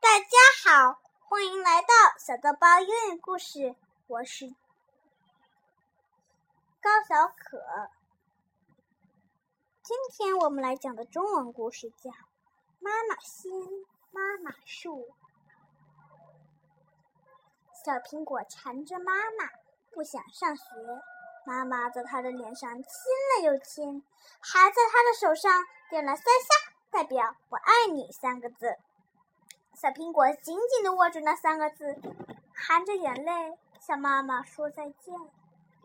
大家好，欢迎来到小豆包英语故事。我是高小可。今天我们来讲的中文故事叫《妈妈心妈妈树》。小苹果缠着妈妈，不想上学。妈妈在他的脸上亲了又亲，还在他的手上点了三下代表“我爱你”三个字。小苹果紧紧地握住那三个字，含着眼泪向妈妈说再见。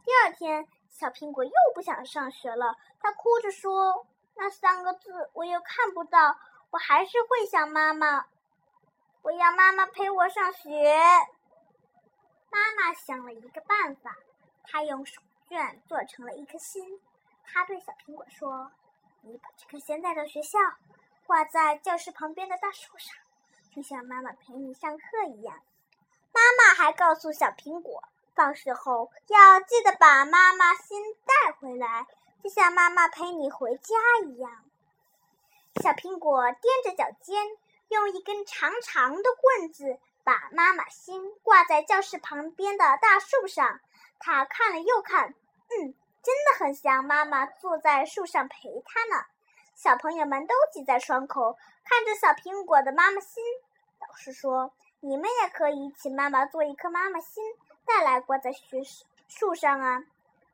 第二天，小苹果又不想上学了，他哭着说：“那三个字我又看不到，我还是会想妈妈。我要妈妈陪我上学。”妈妈想了一个办法，她用手绢做成了一颗心。她对小苹果说：“你把这颗心带到学校，挂在教室旁边的大树上。”就像妈妈陪你上课一样，妈妈还告诉小苹果，放学后要记得把妈妈心带回来，就像妈妈陪你回家一样。小苹果踮着脚尖，用一根长长的棍子把妈妈心挂在教室旁边的大树上。他看了又看，嗯，真的很像妈妈坐在树上陪他呢。小朋友们都挤在窗口，看着小苹果的妈妈心。老师说：“你们也可以请妈妈做一颗妈妈心，带来挂在学树上啊。”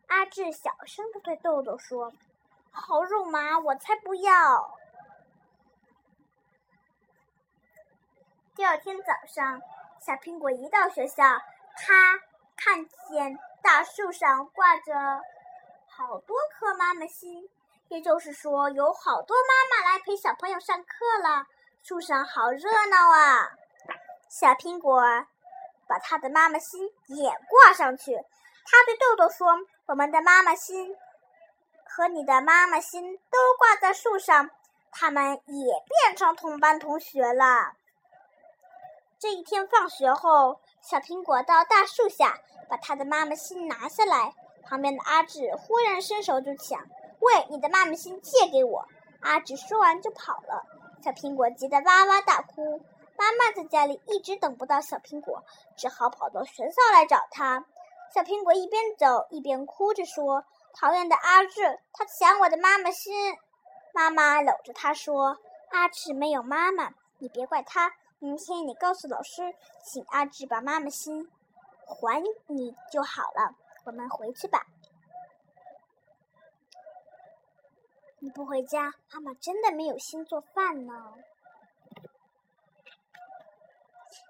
阿志小声的对豆豆说：“好肉麻，我才不要。”第二天早上，小苹果一到学校，他看见大树上挂着好多颗妈妈心，也就是说，有好多妈妈来陪小朋友上课了。树上好热闹啊！小苹果把他的妈妈心也挂上去。他对豆豆说：“我们的妈妈心和你的妈妈心都挂在树上，他们也变成同班同学了。”这一天放学后，小苹果到大树下把他的妈妈心拿下来。旁边的阿志忽然伸手就抢：“喂，你的妈妈心借给我！”阿志说完就跑了。小苹果急得哇哇大哭，妈妈在家里一直等不到小苹果，只好跑到学校来找他。小苹果一边走一边哭着说：“讨厌的阿志，他抢我的妈妈心。”妈妈搂着他说：“阿志没有妈妈，你别怪他。明天你告诉老师，请阿志把妈妈心还你就好了。我们回去吧。”你不回家，妈妈真的没有心做饭呢。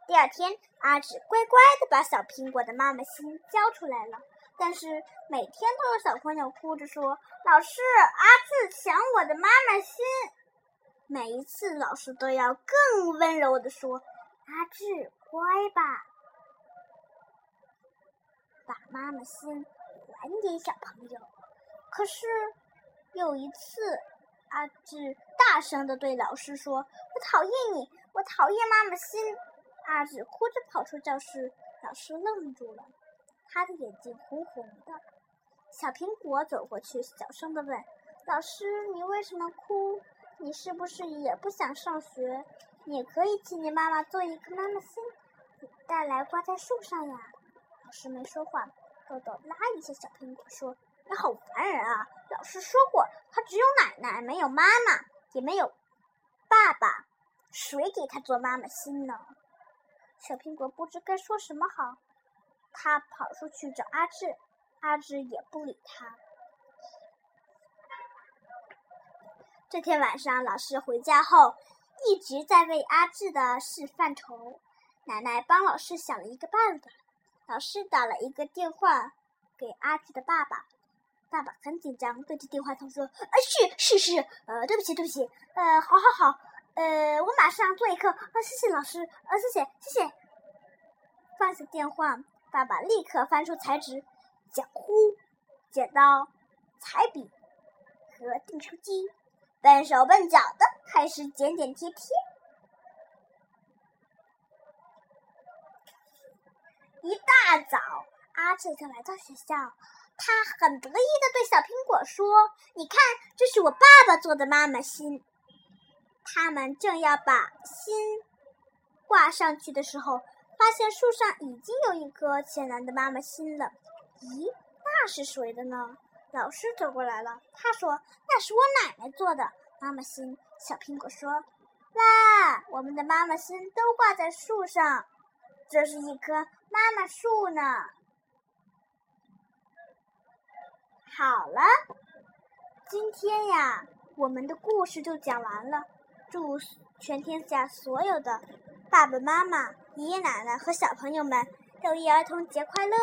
第二天，阿志乖乖的把小苹果的妈妈心交出来了。但是每天都有小朋友哭着说：“老师，阿志抢我的妈妈心。”每一次，老师都要更温柔的说：“阿志，乖吧，把妈妈心还给小朋友。”可是。有一次，阿志大声的对老师说：“我讨厌你，我讨厌妈妈心。”阿志哭着跑出教室，老师愣住了，他的眼睛红红的。小苹果走过去，小声的问：“老师，你为什么哭？你是不是也不想上学？你可以请你妈妈做一颗妈妈心，带来挂在树上呀。”老师没说话，豆豆拉一下小苹果说。你好烦人啊！老师说过，他只有奶奶，没有妈妈，也没有爸爸，谁给他做妈妈心呢？小苹果不知该说什么好，他跑出去找阿志，阿志也不理他。这天晚上，老师回家后一直在为阿志的事犯愁。奶奶帮老师想了一个办法，老师打了一个电话给阿志的爸爸。爸爸很紧张，对着电话筒说：“啊，是是是，呃，对不起对不起，呃，好好好，呃，我马上做一颗，啊，谢谢老师，啊，谢谢谢谢。”放下电话，爸爸立刻翻出彩纸、浆糊、剪刀、彩笔和订书机，笨手笨脚的开始剪剪贴贴。一大早，阿志就来到学校。他很得意的对小苹果说：“你看，这是我爸爸做的妈妈心。”他们正要把心挂上去的时候，发现树上已经有一颗浅蓝的妈妈心了。咦，那是谁的呢？老师走过来了，他说：“那是我奶奶做的妈妈心。”小苹果说：“哇，我们的妈妈心都挂在树上，这是一棵妈妈树呢。”好了，今天呀，我们的故事就讲完了。祝全天下所有的爸爸妈妈、爷爷奶奶和小朋友们六一儿童节快乐！